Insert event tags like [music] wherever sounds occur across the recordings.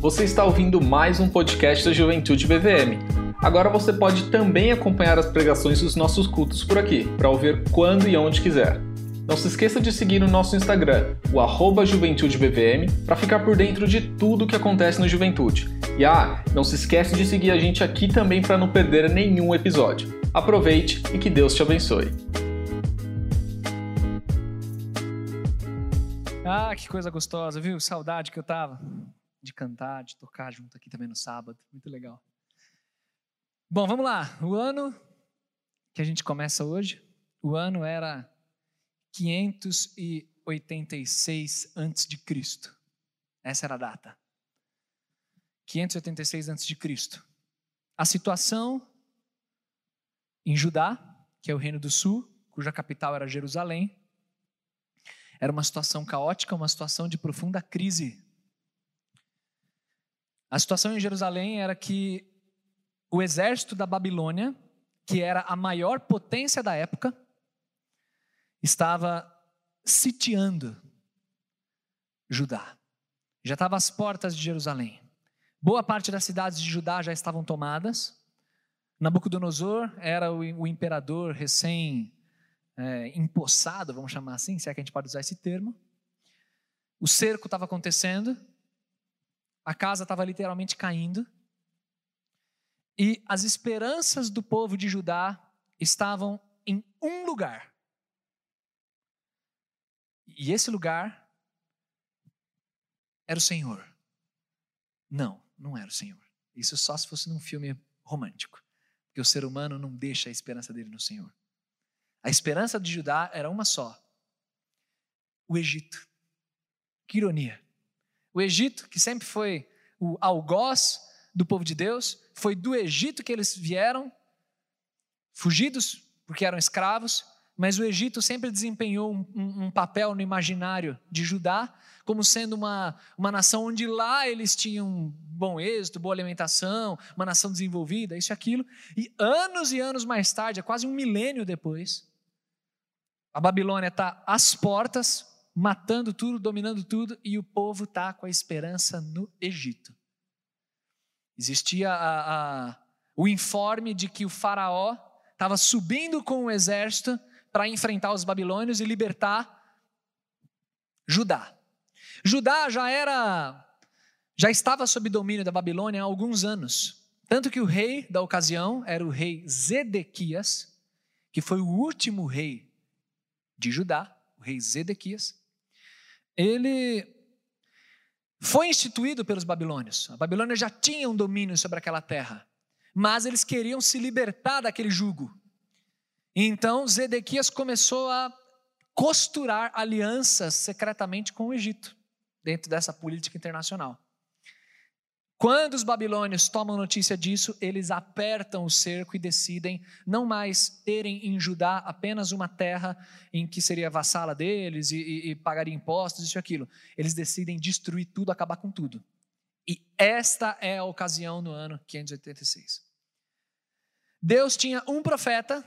Você está ouvindo mais um podcast da Juventude BVM. Agora você pode também acompanhar as pregações dos nossos cultos por aqui, para ouvir quando e onde quiser. Não se esqueça de seguir o nosso Instagram, o arroba JuventudeBVM, para ficar por dentro de tudo o que acontece no Juventude. E ah, não se esqueça de seguir a gente aqui também para não perder nenhum episódio. Aproveite e que Deus te abençoe. Ah, que coisa gostosa, viu? Saudade que eu tava de cantar, de tocar junto aqui também no sábado. Muito legal. Bom, vamos lá. O ano que a gente começa hoje, o ano era 586 antes de Cristo. Essa era a data. 586 antes de Cristo. A situação em Judá, que é o reino do sul, cuja capital era Jerusalém, era uma situação caótica, uma situação de profunda crise a situação em Jerusalém era que o exército da Babilônia, que era a maior potência da época, estava sitiando Judá. Já estava às portas de Jerusalém. Boa parte das cidades de Judá já estavam tomadas. Nabucodonosor era o, imperador recém é, empossado, vamos chamar assim, se é que a gente pode usar esse termo. O cerco estava acontecendo a casa estava literalmente caindo. E as esperanças do povo de Judá estavam em um lugar. E esse lugar era o Senhor. Não, não era o Senhor. Isso só se fosse num filme romântico. Porque o ser humano não deixa a esperança dele no Senhor. A esperança de Judá era uma só: o Egito. Que ironia. O Egito, que sempre foi o algoz do povo de Deus, foi do Egito que eles vieram, fugidos porque eram escravos, mas o Egito sempre desempenhou um, um, um, papel no imaginário de Judá, como sendo uma, uma nação onde lá eles tinham bom êxito, boa alimentação, uma nação desenvolvida, isso e aquilo. E anos e anos mais tarde, é quase um milênio depois, a Babilônia está às portas, matando tudo, dominando tudo, e o povo está com a esperança no Egito. Existia a, a, o informe de que o faraó estava subindo com o exército para enfrentar os babilônios e libertar Judá. Judá já era, já estava sob domínio da Babilônia há alguns anos. Tanto que o rei da ocasião era o rei Zedequias, que foi o último rei de Judá, o rei Zedequias ele foi instituído pelos babilônios. A Babilônia já tinha um domínio sobre aquela terra, mas eles queriam se libertar daquele jugo. Então Zedequias começou a costurar alianças secretamente com o Egito, dentro dessa política internacional. Quando os babilônios tomam notícia disso, eles apertam o cerco e decidem não mais terem em Judá apenas uma terra em que seria vassala deles e, e, e pagaria impostos, isso e aquilo. Eles decidem destruir tudo, acabar com tudo. E esta é a ocasião no ano 586. Deus tinha um profeta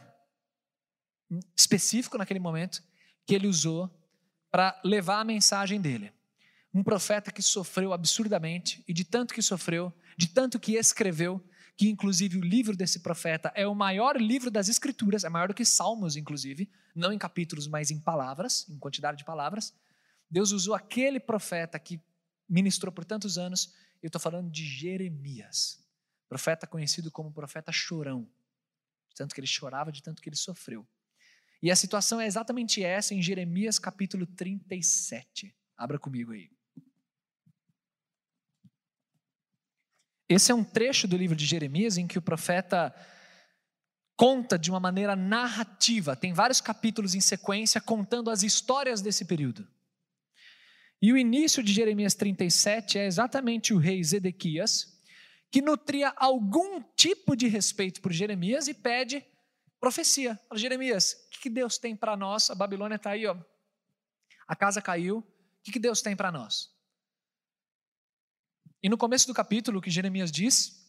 específico naquele momento que ele usou para levar a mensagem dele um profeta que sofreu absurdamente, e de tanto que sofreu, de tanto que escreveu, que inclusive o livro desse profeta é o maior livro das escrituras, é maior do que Salmos, inclusive, não em capítulos, mas em palavras, em quantidade de palavras. Deus usou aquele profeta que ministrou por tantos anos, eu estou falando de Jeremias, profeta conhecido como profeta chorão, de tanto que ele chorava, de tanto que ele sofreu. E a situação é exatamente essa em Jeremias capítulo 37. Abra comigo aí. Esse é um trecho do livro de Jeremias em que o profeta conta de uma maneira narrativa, tem vários capítulos em sequência contando as histórias desse período. E o início de Jeremias 37 é exatamente o rei Zedequias, que nutria algum tipo de respeito por Jeremias e pede profecia. Fala, Jeremias, o que Deus tem para nós? A Babilônia está aí, ó. a casa caiu, o que Deus tem para nós? E no começo do capítulo, o que Jeremias diz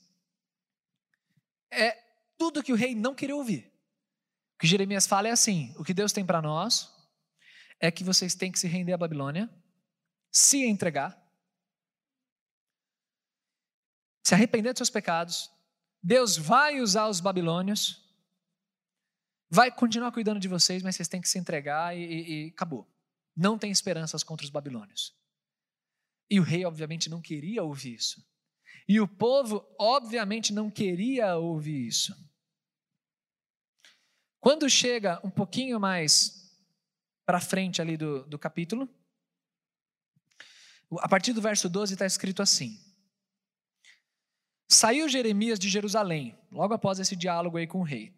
é tudo que o rei não queria ouvir. O que Jeremias fala é assim: o que Deus tem para nós é que vocês têm que se render à Babilônia, se entregar, se arrepender dos seus pecados, Deus vai usar os babilônios, vai continuar cuidando de vocês, mas vocês têm que se entregar e, e, e acabou. Não tem esperanças contra os babilônios. E o rei, obviamente, não queria ouvir isso. E o povo, obviamente, não queria ouvir isso. Quando chega um pouquinho mais para frente ali do, do capítulo, a partir do verso 12 está escrito assim: Saiu Jeremias de Jerusalém, logo após esse diálogo aí com o rei,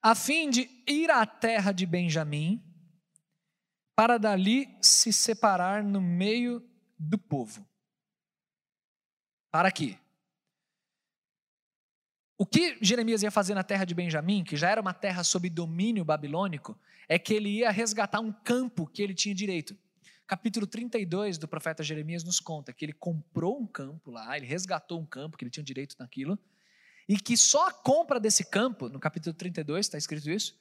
a fim de ir à terra de Benjamim, para dali se separar no meio do povo. Para quê? O que Jeremias ia fazer na terra de Benjamim, que já era uma terra sob domínio babilônico, é que ele ia resgatar um campo que ele tinha direito. Capítulo 32 do profeta Jeremias nos conta que ele comprou um campo lá, ele resgatou um campo que ele tinha direito naquilo, e que só a compra desse campo, no capítulo 32 está escrito isso,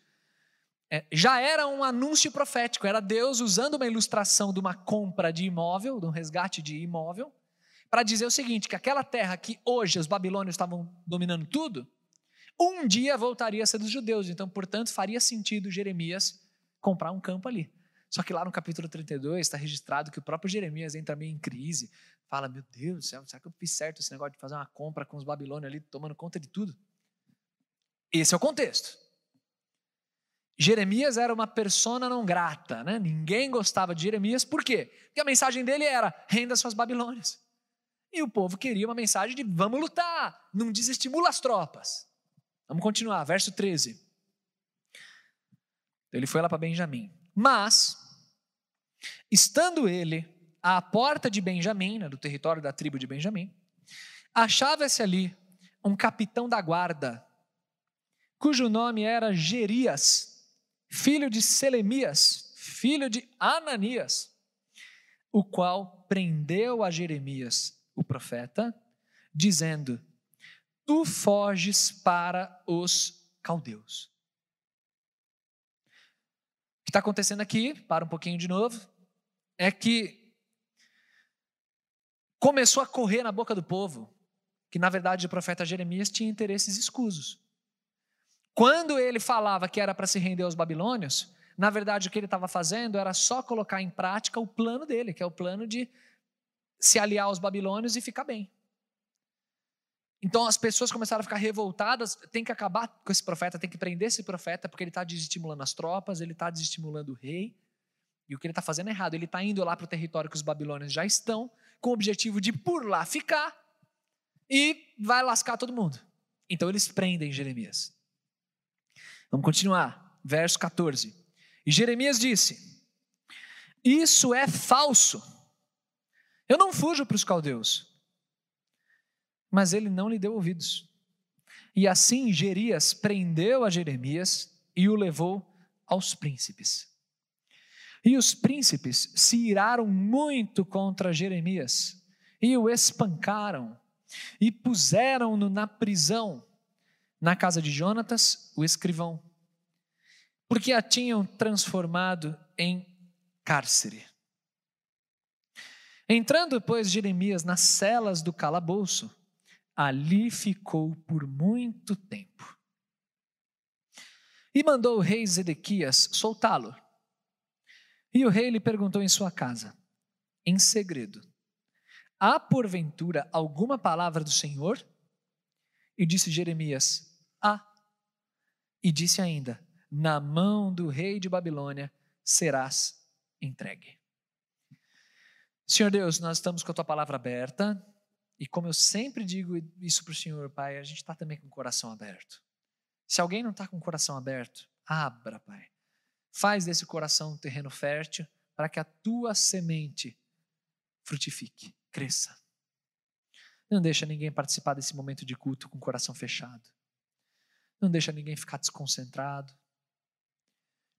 já era um anúncio profético, era Deus usando uma ilustração de uma compra de imóvel, de um resgate de imóvel, para dizer o seguinte: que aquela terra que hoje os babilônios estavam dominando tudo, um dia voltaria a ser dos judeus. Então, portanto, faria sentido Jeremias comprar um campo ali. Só que lá no capítulo 32 está registrado que o próprio Jeremias entra meio em crise. Fala, meu Deus do céu, será que eu fiz certo esse negócio de fazer uma compra com os babilônios ali, tomando conta de tudo? Esse é o contexto. Jeremias era uma persona não grata, né? ninguém gostava de Jeremias, por quê? Porque a mensagem dele era: renda suas Babilônias. E o povo queria uma mensagem de vamos lutar, não desestimula as tropas. Vamos continuar, verso 13. Ele foi lá para Benjamim. Mas, estando ele à porta de Benjamim, né, do território da tribo de Benjamim, achava-se ali um capitão da guarda, cujo nome era Gerias, filho de Selemias, filho de Ananias, o qual prendeu a Jeremias o profeta, dizendo: Tu foges para os caldeus. O que está acontecendo aqui, para um pouquinho de novo, é que começou a correr na boca do povo que, na verdade, o profeta Jeremias tinha interesses escusos. Quando ele falava que era para se render aos babilônios, na verdade, o que ele estava fazendo era só colocar em prática o plano dele, que é o plano de se aliar aos babilônios e ficar bem. Então as pessoas começaram a ficar revoltadas. Tem que acabar com esse profeta, tem que prender esse profeta, porque ele está desestimulando as tropas, ele está desestimulando o rei. E o que ele está fazendo é errado. Ele está indo lá para o território que os babilônios já estão, com o objetivo de por lá ficar e vai lascar todo mundo. Então eles prendem Jeremias. Vamos continuar. Verso 14. E Jeremias disse: Isso é falso. Eu não fujo para os caldeus. Mas ele não lhe deu ouvidos. E assim Gerias prendeu a Jeremias e o levou aos príncipes. E os príncipes se iraram muito contra Jeremias e o espancaram e puseram-no na prisão, na casa de Jonatas, o escrivão, porque a tinham transformado em cárcere. Entrando, pois, Jeremias nas celas do calabouço, ali ficou por muito tempo. E mandou o rei Zedequias soltá-lo. E o rei lhe perguntou em sua casa, em segredo: Há porventura alguma palavra do Senhor? E disse Jeremias: Há. E disse ainda: Na mão do rei de Babilônia serás entregue. Senhor Deus, nós estamos com a tua palavra aberta, e como eu sempre digo isso para o Senhor, Pai, a gente está também com o coração aberto. Se alguém não está com o coração aberto, abra, Pai. Faz desse coração um terreno fértil para que a tua semente frutifique, cresça. Não deixa ninguém participar desse momento de culto com o coração fechado. Não deixa ninguém ficar desconcentrado.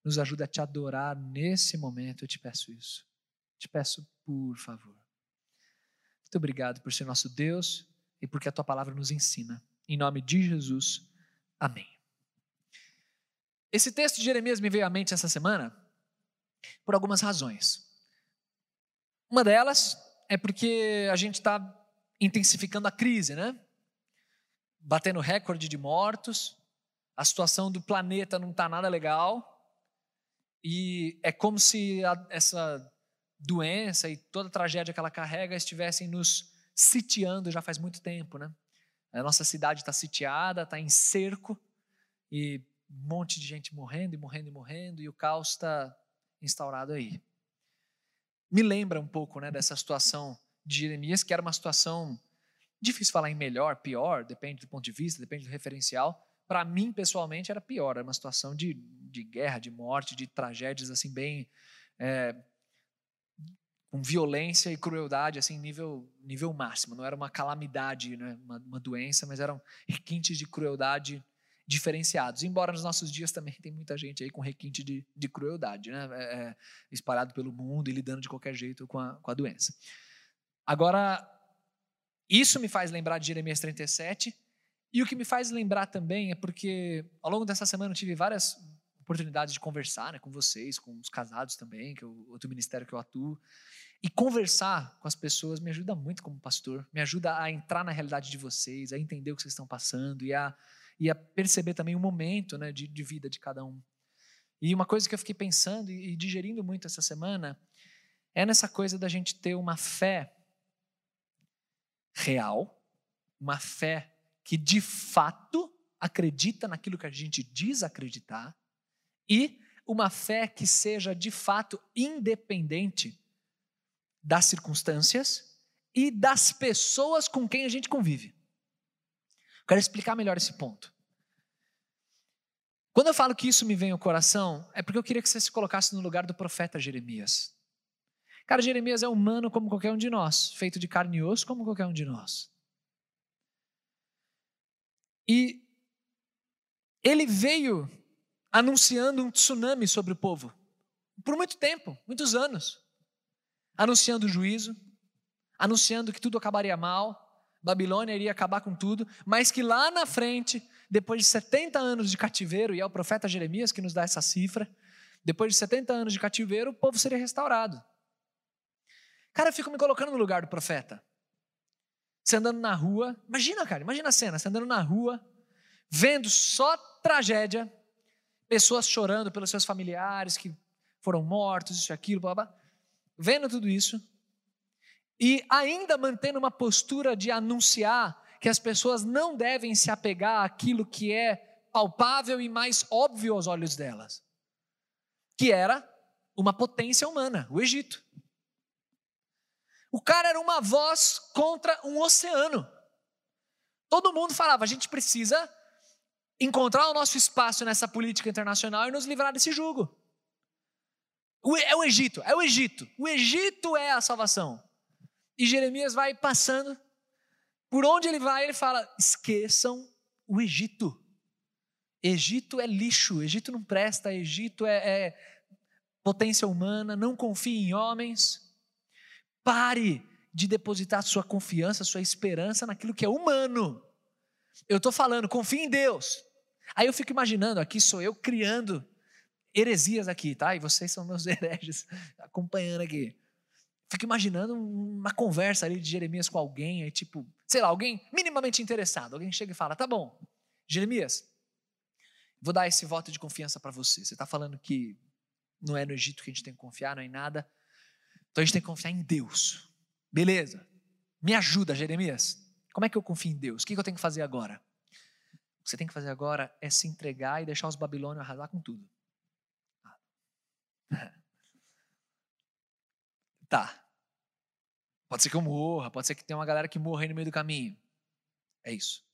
Nos ajuda a te adorar nesse momento, eu te peço isso. Te peço, por favor. Muito obrigado por ser nosso Deus e porque a tua palavra nos ensina. Em nome de Jesus, amém. Esse texto de Jeremias me veio à mente essa semana por algumas razões. Uma delas é porque a gente está intensificando a crise, né? Batendo recorde de mortos, a situação do planeta não está nada legal, e é como se a, essa doença e toda a tragédia que ela carrega estivessem nos sitiando já faz muito tempo, né? A nossa cidade está sitiada, está em cerco, e um monte de gente morrendo e morrendo e morrendo, e o caos está instaurado aí. Me lembra um pouco né, dessa situação de Jeremias, que era uma situação difícil falar em melhor, pior, depende do ponto de vista, depende do referencial. Para mim, pessoalmente, era pior, era uma situação de, de guerra, de morte, de tragédias assim bem é, com violência e crueldade assim nível nível máximo. Não era uma calamidade, né, uma, uma doença, mas eram requintes de crueldade diferenciados. Embora nos nossos dias também [laughs] tem muita gente aí com requinte de, de crueldade, né? É, é, espalhado pelo mundo e lidando de qualquer jeito com a, com a doença. Agora, isso me faz lembrar de Jeremias 37, e o que me faz lembrar também é porque ao longo dessa semana eu tive várias oportunidades de conversar né, com vocês, com os casados também, que é outro ministério que eu atuo. E conversar com as pessoas me ajuda muito como pastor, me ajuda a entrar na realidade de vocês, a entender o que vocês estão passando e a e a perceber também o momento né, de, de vida de cada um. E uma coisa que eu fiquei pensando e digerindo muito essa semana é nessa coisa da gente ter uma fé real, uma fé que de fato acredita naquilo que a gente diz acreditar e uma fé que seja de fato independente das circunstâncias e das pessoas com quem a gente convive. Quero explicar melhor esse ponto. Quando eu falo que isso me vem ao coração, é porque eu queria que você se colocasse no lugar do profeta Jeremias. Cara, Jeremias é humano como qualquer um de nós, feito de carne e osso como qualquer um de nós. E ele veio anunciando um tsunami sobre o povo, por muito tempo, muitos anos. Anunciando o juízo, anunciando que tudo acabaria mal, Babilônia iria acabar com tudo, mas que lá na frente, depois de 70 anos de cativeiro, e é o profeta Jeremias que nos dá essa cifra, depois de 70 anos de cativeiro, o povo seria restaurado. Cara, eu fico me colocando no lugar do profeta. Você andando na rua, imagina, cara, imagina a cena, você andando na rua, vendo só tragédia, pessoas chorando pelos seus familiares que foram mortos, isso e aquilo, blá, blá, vendo tudo isso, e ainda mantendo uma postura de anunciar que as pessoas não devem se apegar àquilo que é palpável e mais óbvio aos olhos delas, que era uma potência humana, o Egito. O cara era uma voz contra um oceano. Todo mundo falava: a gente precisa encontrar o nosso espaço nessa política internacional e nos livrar desse jugo. É o Egito, é o Egito. O Egito é a salvação. E Jeremias vai passando, por onde ele vai, ele fala: esqueçam o Egito. Egito é lixo, Egito não presta, Egito é, é potência humana, não confie em homens. Pare de depositar sua confiança, sua esperança naquilo que é humano. Eu estou falando, confie em Deus. Aí eu fico imaginando, aqui sou eu criando heresias aqui, tá? E vocês são meus [laughs] hereges acompanhando aqui. Fico imaginando uma conversa ali de Jeremias com alguém, aí tipo, sei lá, alguém minimamente interessado. Alguém chega e fala: tá bom, Jeremias, vou dar esse voto de confiança para você. Você está falando que não é no Egito que a gente tem que confiar, não é em nada. Então a gente tem que confiar em Deus. Beleza. Me ajuda, Jeremias. Como é que eu confio em Deus? O que eu tenho que fazer agora? O que você tem que fazer agora é se entregar e deixar os babilônios arrasar com tudo. [laughs] Tá. Pode ser que eu morra, pode ser que tenha uma galera que morra aí no meio do caminho. É isso.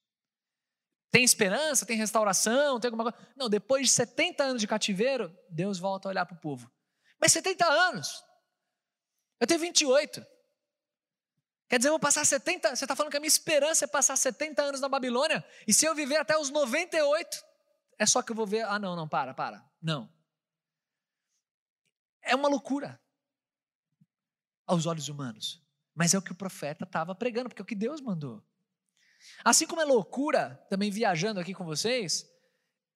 Tem esperança, tem restauração, tem alguma coisa. Não, depois de 70 anos de cativeiro, Deus volta a olhar para o povo. Mas 70 anos? Eu tenho 28. Quer dizer, eu vou passar 70. Você está falando que a minha esperança é passar 70 anos na Babilônia? E se eu viver até os 98, é só que eu vou ver. Ah, não, não, para, para. Não. É uma loucura aos olhos humanos. Mas é o que o profeta estava pregando, porque é o que Deus mandou. Assim como é loucura, também viajando aqui com vocês,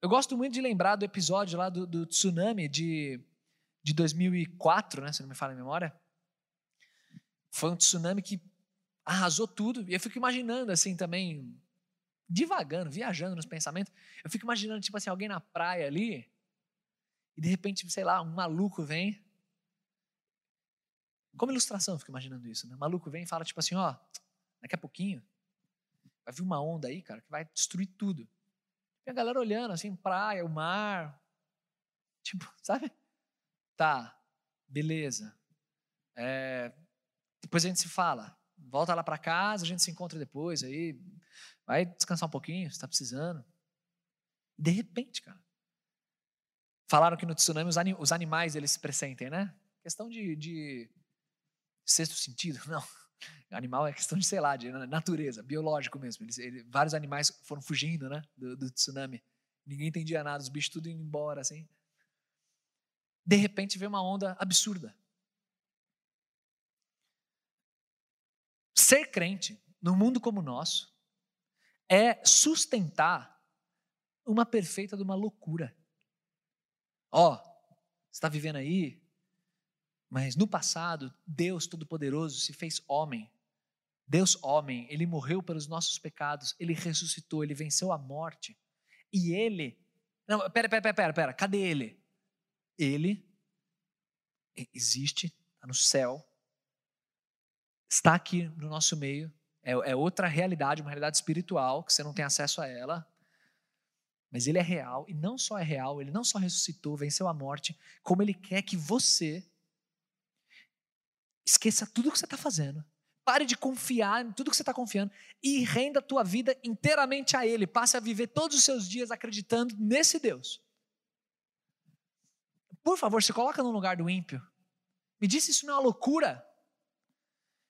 eu gosto muito de lembrar do episódio lá do, do tsunami de, de 2004, né, se não me falha a memória. Foi um tsunami que arrasou tudo. E eu fico imaginando assim também, divagando, viajando nos pensamentos. Eu fico imaginando, tipo assim, alguém na praia ali, e de repente, sei lá, um maluco vem. Como ilustração, eu fico imaginando isso, né? Um maluco vem e fala, tipo assim, ó, daqui a pouquinho vai vir uma onda aí, cara, que vai destruir tudo. E a galera olhando, assim, praia, o mar. Tipo, [laughs] sabe? Tá, beleza. É, depois a gente se fala. Volta lá para casa, a gente se encontra depois aí. Vai descansar um pouquinho, se está precisando. De repente, cara. Falaram que no tsunami os, anim, os animais eles se pressentem, né? Questão de, de sexto sentido, [laughs] não. Animal é questão de, sei lá, de natureza, biológico mesmo. Eles, ele, vários animais foram fugindo, né, do, do, tsunami. Ninguém entendia nada, os bichos tudo indo embora, assim. De repente veio uma onda absurda. Ser crente, num mundo como o nosso, é sustentar uma perfeita de uma loucura. Ó, oh, você está vivendo aí, mas no passado, Deus Todo-Poderoso se fez homem. Deus, homem, ele morreu pelos nossos pecados, ele ressuscitou, ele venceu a morte. E ele. Não, pera, pera, pera, pera, pera cadê ele? Ele existe, está no céu, está aqui no nosso meio, é, é outra realidade, uma realidade espiritual, que você não tem acesso a ela, mas ele é real, e não só é real, ele não só ressuscitou, venceu a morte, como ele quer que você esqueça tudo que você está fazendo, pare de confiar em tudo que você está confiando e renda a tua vida inteiramente a Ele, passe a viver todos os seus dias acreditando nesse Deus. Por favor, se coloca no lugar do ímpio. Me disse isso não é uma loucura.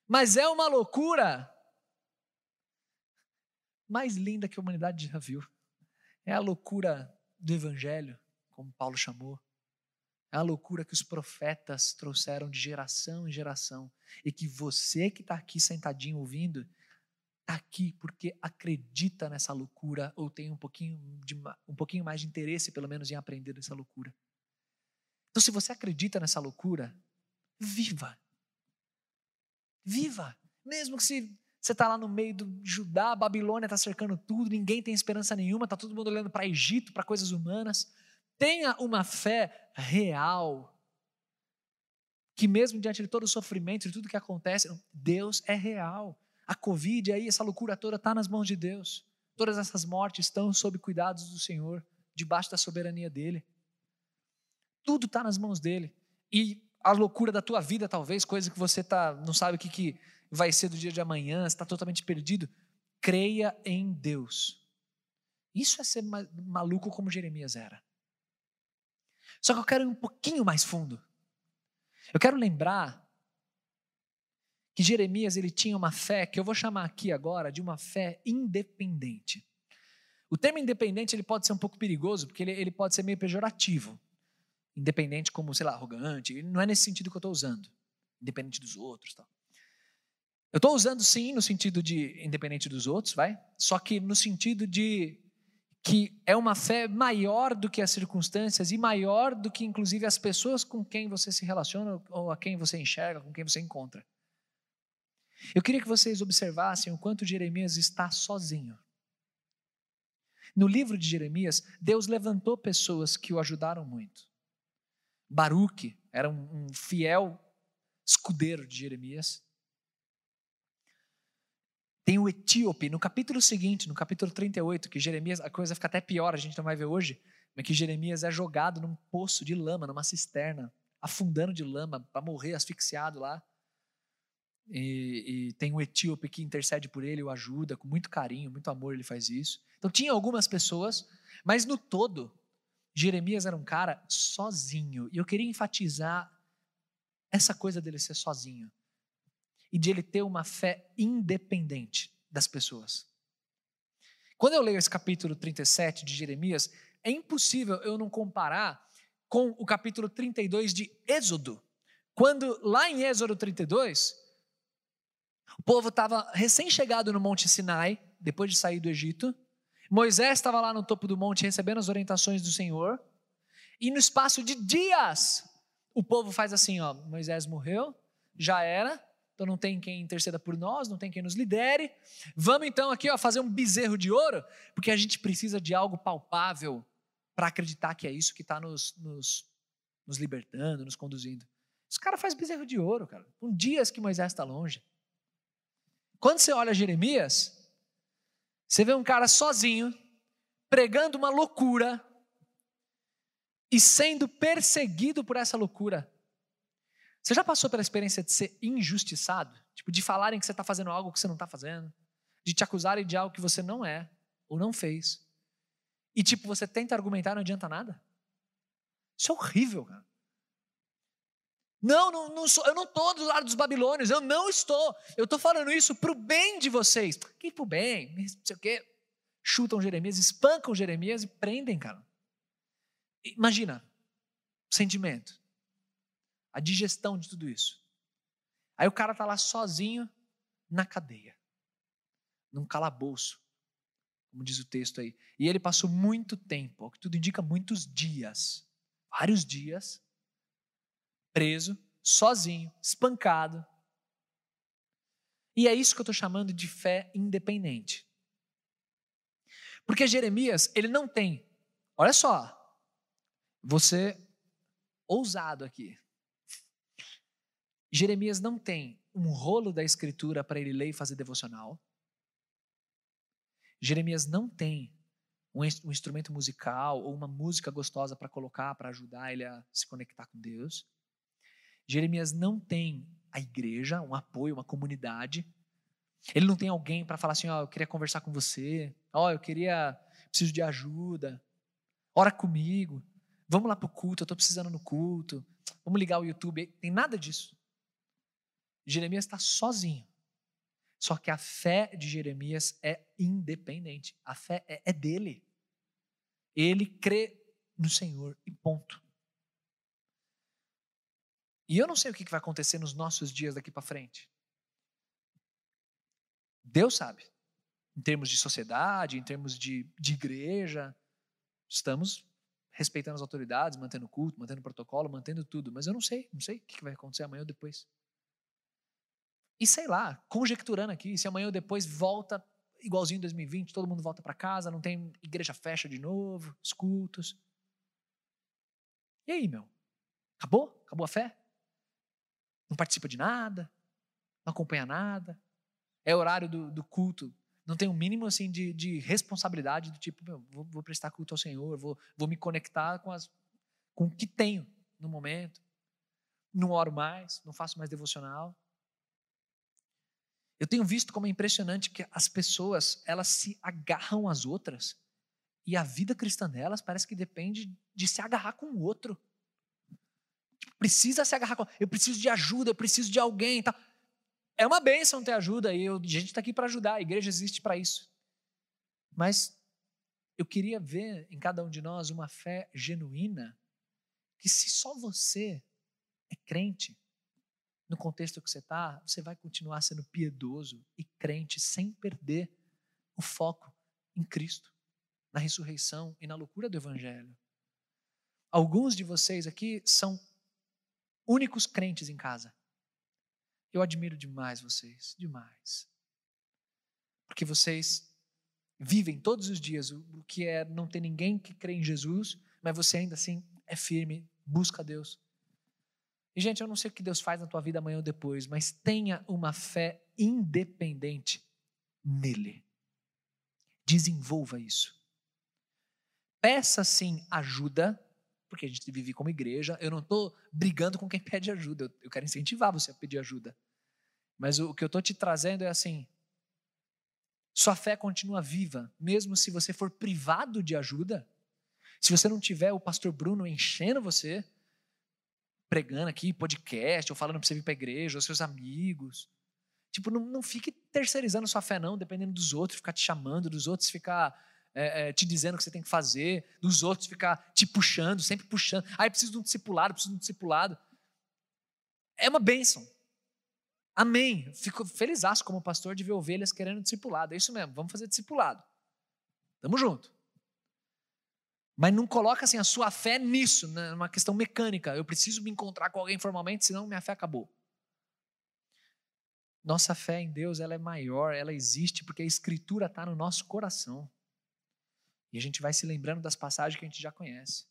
Mas é uma loucura mais linda que a humanidade já viu. É a loucura do Evangelho, como Paulo chamou. É a loucura que os profetas trouxeram de geração em geração. E que você que está aqui sentadinho ouvindo, está aqui porque acredita nessa loucura ou tem um pouquinho, de, um pouquinho mais de interesse, pelo menos, em aprender dessa loucura. Então, se você acredita nessa loucura, viva. Viva. Mesmo que se você está lá no meio do Judá, a Babilônia está cercando tudo, ninguém tem esperança nenhuma, está todo mundo olhando para Egito, para coisas humanas. Tenha uma fé real. Que mesmo diante de todo o sofrimento, de tudo que acontece, Deus é real. A Covid aí, essa loucura toda está nas mãos de Deus. Todas essas mortes estão sob cuidados do Senhor, debaixo da soberania dEle. Tudo está nas mãos dEle. E a loucura da tua vida, talvez, coisa que você tá, não sabe o que, que vai ser do dia de amanhã, está totalmente perdido. Creia em Deus. Isso é ser maluco como Jeremias era. Só que eu quero ir um pouquinho mais fundo. Eu quero lembrar que Jeremias ele tinha uma fé que eu vou chamar aqui agora de uma fé independente. O termo independente ele pode ser um pouco perigoso porque ele, ele pode ser meio pejorativo. Independente como, sei lá, arrogante. Não é nesse sentido que eu estou usando. Independente dos outros. Tal. Eu estou usando sim no sentido de independente dos outros, vai? Só que no sentido de que é uma fé maior do que as circunstâncias e maior do que, inclusive, as pessoas com quem você se relaciona ou a quem você enxerga, com quem você encontra. Eu queria que vocês observassem o quanto Jeremias está sozinho. No livro de Jeremias, Deus levantou pessoas que o ajudaram muito. Baruque era um, um fiel escudeiro de Jeremias. Tem o etíope, no capítulo seguinte, no capítulo 38, que Jeremias, a coisa fica até pior, a gente não vai ver hoje, mas que Jeremias é jogado num poço de lama, numa cisterna, afundando de lama para morrer asfixiado lá. E, e, tem um etíope que intercede por ele, o ajuda, com muito carinho, muito amor ele faz isso. Então tinha algumas pessoas, mas no todo, Jeremias era um cara sozinho. E eu queria enfatizar essa coisa dele ser sozinho e de ele ter uma fé independente das pessoas. Quando eu leio esse capítulo 37 de Jeremias, é impossível eu não comparar com o capítulo 32 de Êxodo. Quando lá em Êxodo 32, o povo estava recém-chegado no Monte Sinai, depois de sair do Egito. Moisés estava lá no topo do monte recebendo as orientações do Senhor. E no espaço de dias, o povo faz assim: ó, Moisés morreu, já era, então não tem quem interceda por nós, não tem quem nos lidere. Vamos então aqui ó, fazer um bezerro de ouro, porque a gente precisa de algo palpável para acreditar que é isso que está nos, nos, nos libertando, nos conduzindo. Os caras fazem bezerro de ouro, cara, com dias que Moisés está longe. Quando você olha Jeremias, você vê um cara sozinho, pregando uma loucura e sendo perseguido por essa loucura. Você já passou pela experiência de ser injustiçado? Tipo, de falarem que você está fazendo algo que você não está fazendo? De te acusarem de algo que você não é ou não fez? E, tipo, você tenta argumentar e não adianta nada? Isso é horrível, cara. Não, não, não sou, eu não estou do lado dos babilônios, eu não estou. Eu estou falando isso para o bem de vocês. Que para o bem? Não sei o quê. Chutam Jeremias, espancam Jeremias e prendem, cara. Imagina, o sentimento, a digestão de tudo isso. Aí o cara está lá sozinho na cadeia, num calabouço, como diz o texto aí. E ele passou muito tempo, o que tudo indica, muitos dias, vários dias, preso, sozinho, espancado. E é isso que eu estou chamando de fé independente. Porque Jeremias, ele não tem, olha só, você ousado aqui. Jeremias não tem um rolo da escritura para ele ler e fazer devocional. Jeremias não tem um, um instrumento musical ou uma música gostosa para colocar, para ajudar ele a se conectar com Deus. Jeremias não tem a igreja, um apoio, uma comunidade. Ele não tem alguém para falar assim: Ó, oh, eu queria conversar com você. Ó, oh, eu queria, preciso de ajuda. Ora comigo. Vamos lá para o culto, eu estou precisando no culto. Vamos ligar o YouTube. Tem nada disso. Jeremias está sozinho. Só que a fé de Jeremias é independente. A fé é, é dele. Ele crê no Senhor e ponto. E eu não sei o que vai acontecer nos nossos dias daqui para frente. Deus sabe. Em termos de sociedade, em termos de, de igreja, estamos respeitando as autoridades, mantendo o culto, mantendo o protocolo, mantendo tudo. Mas eu não sei, não sei o que vai acontecer amanhã ou depois. E sei lá, conjecturando aqui, se amanhã ou depois volta igualzinho em 2020, todo mundo volta para casa, não tem igreja fecha de novo, os cultos. E aí, meu? Acabou? Acabou a fé? Não participa de nada? Não acompanha nada? É horário do, do culto não tem um mínimo assim de, de responsabilidade do tipo, meu, vou, vou, prestar culto ao Senhor, vou, vou me conectar com, as, com o que tenho no momento. Não oro mais, não faço mais devocional. Eu tenho visto como é impressionante que as pessoas, elas se agarram às outras e a vida cristã delas parece que depende de se agarrar com o outro. Precisa se agarrar com. Eu preciso de ajuda, eu preciso de alguém tal. É uma bênção ter ajuda e a gente está aqui para ajudar, a igreja existe para isso. Mas eu queria ver em cada um de nós uma fé genuína, que se só você é crente, no contexto que você está, você vai continuar sendo piedoso e crente sem perder o foco em Cristo, na ressurreição e na loucura do Evangelho. Alguns de vocês aqui são únicos crentes em casa. Eu admiro demais vocês, demais. Porque vocês vivem todos os dias o que é não ter ninguém que crê em Jesus, mas você ainda assim é firme, busca Deus. E gente, eu não sei o que Deus faz na tua vida amanhã ou depois, mas tenha uma fé independente nele. Desenvolva isso. Peça sim ajuda, porque a gente vive como igreja. Eu não estou brigando com quem pede ajuda. Eu, quero incentivar você a pedir ajuda. Mas o, o que eu estou te trazendo é assim: sua fé continua viva, mesmo se você for privado de ajuda. Se você não tiver o pastor Bruno enchendo você, pregando aqui, podcast, ou falando para você vir para a igreja, ou seus amigos. Tipo, não, não fique terceirizando sua fé, não, dependendo dos outros, ficar te chamando, dos outros ficar é, é, te dizendo o que você tem que fazer, dos outros ficar te puxando, sempre puxando. Ah, eu preciso de um discipulado, preciso de um discipulado. É uma bênção. Amém. Fico feliz como pastor de ver ovelhas querendo discipulado. É isso mesmo, vamos fazer discipulado. Tamo junto. Mas não coloca assim a sua fé nisso, né? numa questão mecânica. Eu preciso me encontrar com alguém formalmente, senão minha fé acabou. Nossa fé em Deus ela é maior, ela existe porque a Escritura está no nosso coração. E a gente vai se lembrando das passagens que a gente já conhece.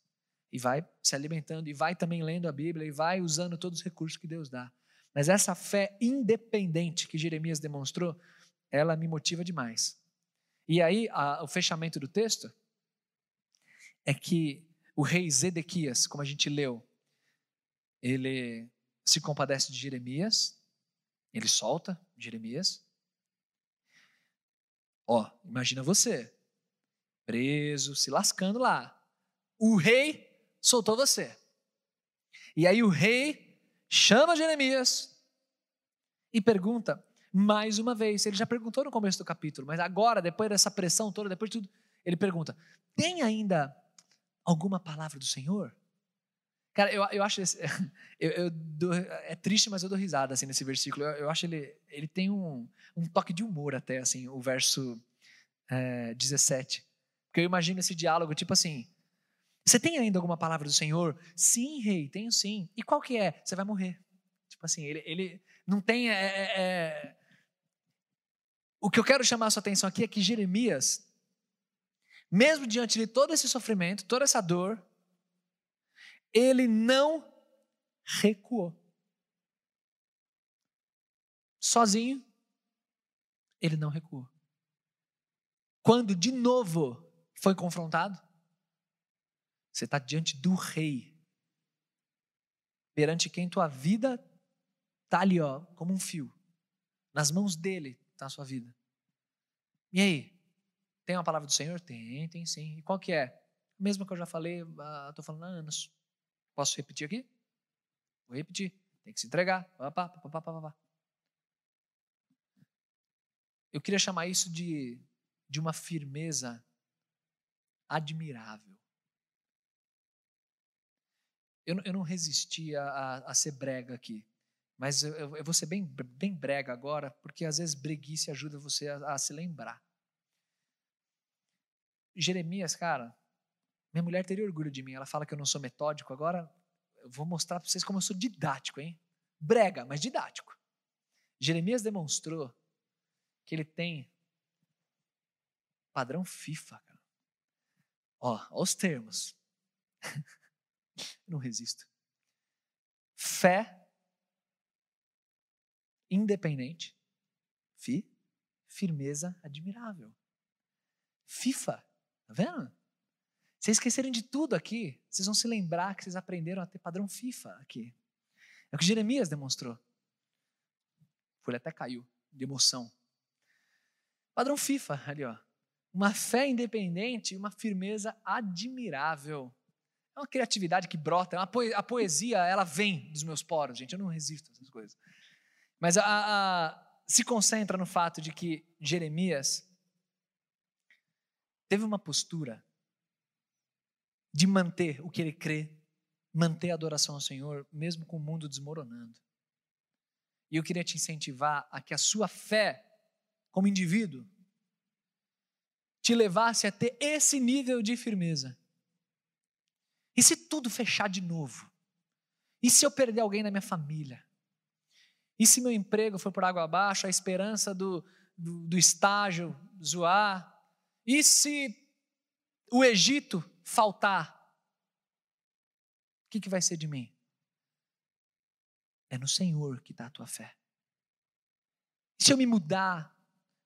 E vai se alimentando, e vai também lendo a Bíblia, e vai usando todos os recursos que Deus dá. Mas essa fé independente que Jeremias demonstrou, ela me motiva demais. E aí, a, o fechamento do texto é que o rei Zedequias, como a gente leu, ele se compadece de Jeremias, ele solta Jeremias. Ó, imagina você, preso, se lascando lá. O rei soltou você. E aí o rei chama Jeremias e pergunta mais uma vez. Ele já perguntou no começo do capítulo, mas agora, depois dessa pressão toda, depois de tudo, ele pergunta: tem ainda alguma palavra do Senhor? Cara, eu, eu acho. Esse, [laughs] eu, eu dou, é triste, mas eu dou risada assim, nesse versículo. Eu, eu acho ele. Ele tem um, um toque de humor até, assim, o verso é, 17. Porque eu imagino esse diálogo, tipo assim. Você tem ainda alguma palavra do Senhor? Sim, rei, tenho sim. E qual que é? Você vai morrer. Tipo assim, ele, ele não tem. É, é, é... O que eu quero chamar a sua atenção aqui é que Jeremias, mesmo diante de todo esse sofrimento, toda essa dor, ele não recuou. Sozinho, ele não recuou. Quando de novo foi confrontado, você está diante do rei, perante quem tua vida está ali, ó, como um fio. Nas mãos dele está a sua vida. E aí? Tem uma palavra do Senhor? Tem, tem sim. E qual que é? Mesmo que eu já falei, estou ah, falando há anos. Posso repetir aqui? Vou repetir. Tem que se entregar. Eu queria chamar isso de, de uma firmeza admirável. Eu, eu não resisti a, a, a, ser brega aqui, mas eu, eu, vou ser bem, bem brega agora, porque às vezes breguice ajuda você a, a se lembrar. Jeremias, cara, minha mulher teria orgulho de mim. Ela fala que eu não sou metódico. Agora eu vou mostrar para vocês como eu sou didático, hein? Brega, mas didático. Jeremias demonstrou que ele tem padrão FIFA, cara. Ó, os termos. [laughs] não resisto. Fé independente, fi, firmeza admirável. FIFA, tá vendo? Vocês esquecerem de tudo aqui, vocês vão se lembrar que vocês aprenderam a ter padrão FIFA aqui. É o que Jeremias demonstrou. Folha até caiu de emoção. Padrão FIFA, ali ó. Uma fé independente e uma firmeza admirável. É uma criatividade que brota, é a poesia, ela vem dos meus poros, gente, eu não resisto a essas coisas. Mas a, a, se concentra no fato de que Jeremias teve uma postura de manter o que ele crê, manter a adoração ao Senhor, mesmo com o mundo desmoronando. E eu queria te incentivar a que a sua fé, como indivíduo, te levasse a ter esse nível de firmeza. E se tudo fechar de novo? E se eu perder alguém na minha família? E se meu emprego for por água abaixo, a esperança do, do, do estágio zoar? E se o Egito faltar, o que, que vai ser de mim? É no Senhor que está a tua fé. Se eu me mudar,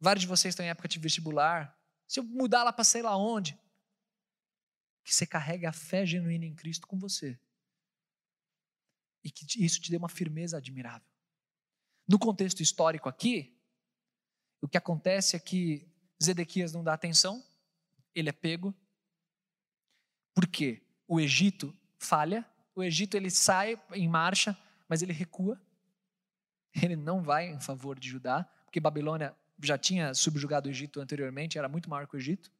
vários de vocês estão em época de vestibular, se eu mudar lá para sei lá onde, que você carregue a fé genuína em Cristo com você. E que isso te dê uma firmeza admirável. No contexto histórico aqui, o que acontece é que Zedequias não dá atenção, ele é pego, porque o Egito falha, o Egito ele sai em marcha, mas ele recua. Ele não vai em favor de Judá, porque Babilônia já tinha subjugado o Egito anteriormente, era muito maior que o Egito.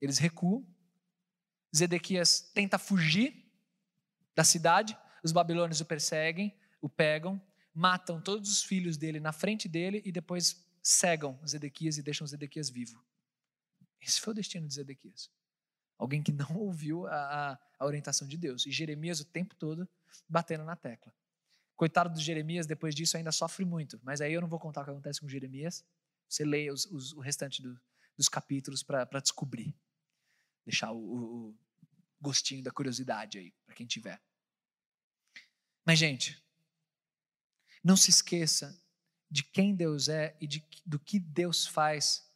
Eles recuam. Zedequias tenta fugir da cidade, os babilônios o perseguem, o pegam, matam todos os filhos dele na frente dele e depois cegam Zedequias e deixam Zedequias vivo. Esse foi o destino de Zedequias. Alguém que não [laughs] ouviu a, a, orientação de Deus. E Jeremias o tempo todo batendo na tecla. Coitado do Jeremias, depois disso ainda sofre muito. Mas aí eu não vou contar o que acontece com Jeremias. Você leia os, os, o restante do, dos capítulos para descobrir. Deixar o, o, gostinho da curiosidade aí, para quem tiver. Mas, gente, não se esqueça de quem Deus é e de, do que Deus faz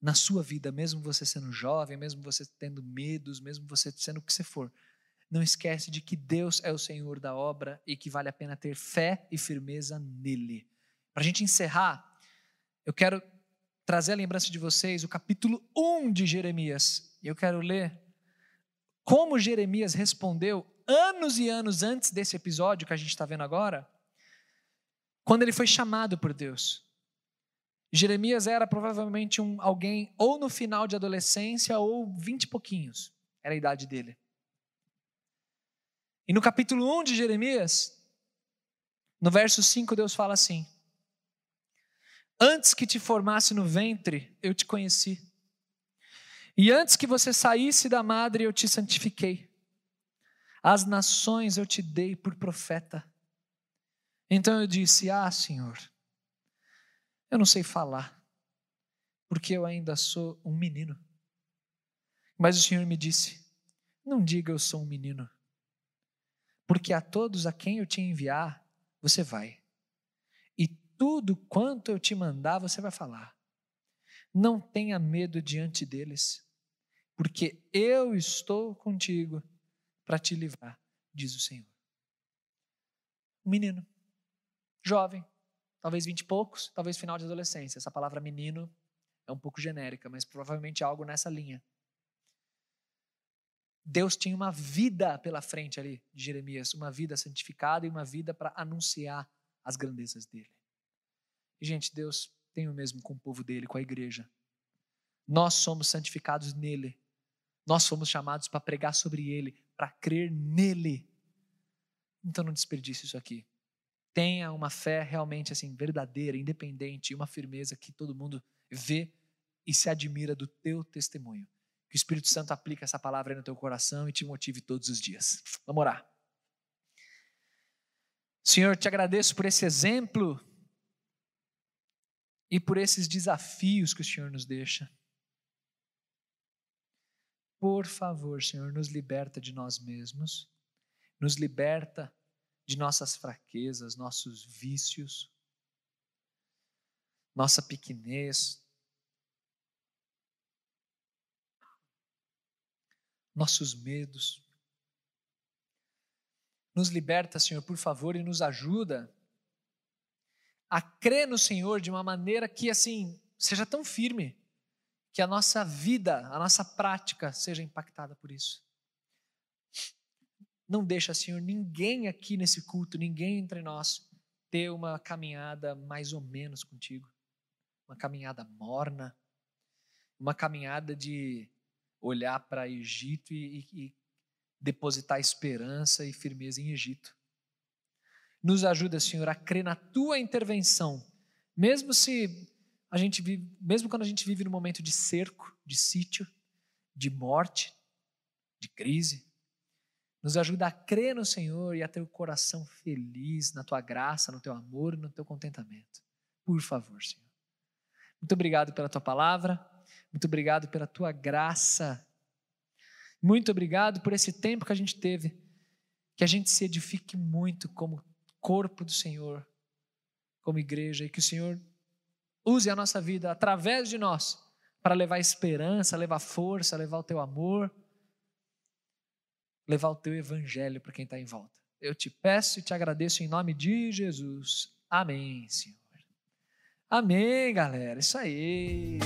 na sua vida, mesmo você sendo jovem, mesmo você tendo medos, mesmo você sendo o que você for. Não esquece de que Deus é o Senhor da obra e que vale a pena ter fé e firmeza nele. Para a gente encerrar, eu quero trazer a lembrança de vocês o capítulo 1 de Jeremias. E eu quero ler como Jeremias respondeu anos e anos antes desse episódio que a gente está vendo agora, quando ele foi chamado por Deus. Jeremias era provavelmente um alguém ou no final de adolescência ou vinte e pouquinhos, era a idade dele. E no capítulo 1 de Jeremias, no verso 5, Deus fala assim: Antes que te formasse no ventre, eu te conheci. E antes que você saísse da madre, eu te santifiquei. As nações eu te dei por profeta. Então eu disse: Ah, Senhor, eu não sei falar, porque eu ainda sou um menino. Mas o Senhor me disse: Não diga eu sou um menino, porque a todos a quem eu te enviar, você vai. Tudo quanto eu te mandar, você vai falar. Não tenha medo diante deles, porque eu estou contigo para te livrar, diz o Senhor. Um menino, jovem, talvez vinte e poucos, talvez final de adolescência. Essa palavra menino é um pouco genérica, mas provavelmente algo nessa linha. Deus tinha uma vida pela frente ali de Jeremias, uma vida santificada e uma vida para anunciar as grandezas dele. Gente, Deus tem o mesmo com o povo dele, com a igreja. Nós somos santificados nele. Nós fomos chamados para pregar sobre ele, para crer nele. Então não desperdice isso aqui. Tenha uma fé realmente assim verdadeira, independente, uma firmeza que todo mundo vê e se admira do teu testemunho. Que o Espírito Santo aplique essa palavra no teu coração e te motive todos os dias. Vamos orar. Senhor, te agradeço por esse exemplo e por esses desafios que o Senhor nos deixa. Por favor, Senhor, nos liberta de nós mesmos, nos liberta de nossas fraquezas, nossos vícios, nossa pequenez, nossos medos. Nos liberta, Senhor, por favor, e nos ajuda a crer no Senhor de uma maneira que, assim, seja tão firme, que a nossa vida, a nossa prática seja impactada por isso. Não deixa, Senhor, ninguém aqui nesse culto, ninguém entre nós, ter uma caminhada mais ou menos contigo. Uma caminhada morna, uma caminhada de olhar para Egito e, e, e depositar esperança e firmeza em Egito. Nos ajuda, Senhor, a crer na tua intervenção, mesmo se a gente vive, mesmo quando a gente vive num momento de cerco, de sítio, de morte, de crise, nos ajuda a crer no Senhor e a ter o coração feliz na tua graça, no teu amor e no teu contentamento. Por favor, Senhor. Muito obrigado pela tua palavra. Muito obrigado pela tua graça. Muito obrigado por esse tempo que a gente teve. Que a gente se edifique muito como corpo do Senhor, como igreja, e que o Senhor use a nossa vida através de nós para levar esperança, levar força, levar o teu amor, levar o teu evangelho para quem está em volta. Eu te peço e te agradeço em nome de Jesus. Amém, Senhor. Amém, galera. Isso aí.